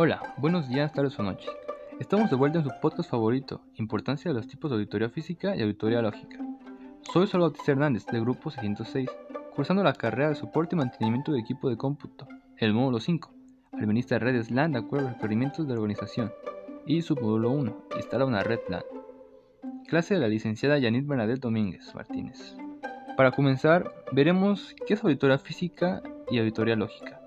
Hola, buenos días, tardes o noches. Estamos de vuelta en su podcast favorito, Importancia de los tipos de auditoría física y auditoría lógica. Soy Salvador Hernández, del grupo 606, cursando la carrera de soporte y mantenimiento de equipo de cómputo, el módulo 5, administra redes LAN de acuerdo a los requerimientos de la organización, y submódulo 1, instala una red LAN. Clase de la licenciada Yanit Bernadette Domínguez Martínez. Para comenzar, veremos qué es auditoría física y auditoría lógica.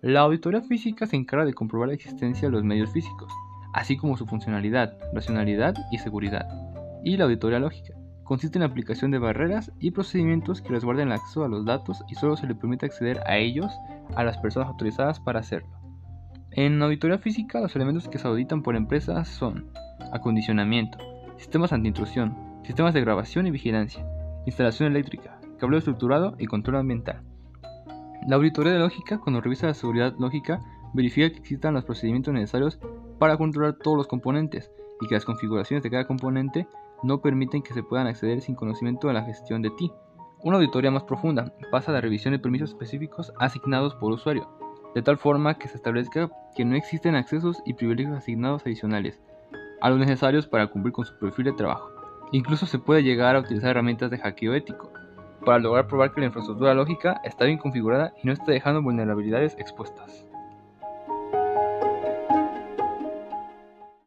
La auditoría física se encarga de comprobar la existencia de los medios físicos, así como su funcionalidad, racionalidad y seguridad. Y la auditoría lógica consiste en la aplicación de barreras y procedimientos que resguarden el acceso a los datos y solo se le permite acceder a ellos a las personas autorizadas para hacerlo. En auditoría física, los elementos que se auditan por empresas son acondicionamiento, sistemas antiintrusión, sistemas de grabación y vigilancia, instalación eléctrica, cableado estructurado y control ambiental. La auditoría de lógica, cuando revisa la seguridad lógica, verifica que existan los procedimientos necesarios para controlar todos los componentes y que las configuraciones de cada componente no permiten que se puedan acceder sin conocimiento de la gestión de ti. Una auditoría más profunda pasa a la revisión de permisos específicos asignados por usuario, de tal forma que se establezca que no existen accesos y privilegios asignados adicionales a los necesarios para cumplir con su perfil de trabajo. Incluso se puede llegar a utilizar herramientas de hackeo ético, para lograr probar que la infraestructura lógica está bien configurada y no está dejando vulnerabilidades expuestas.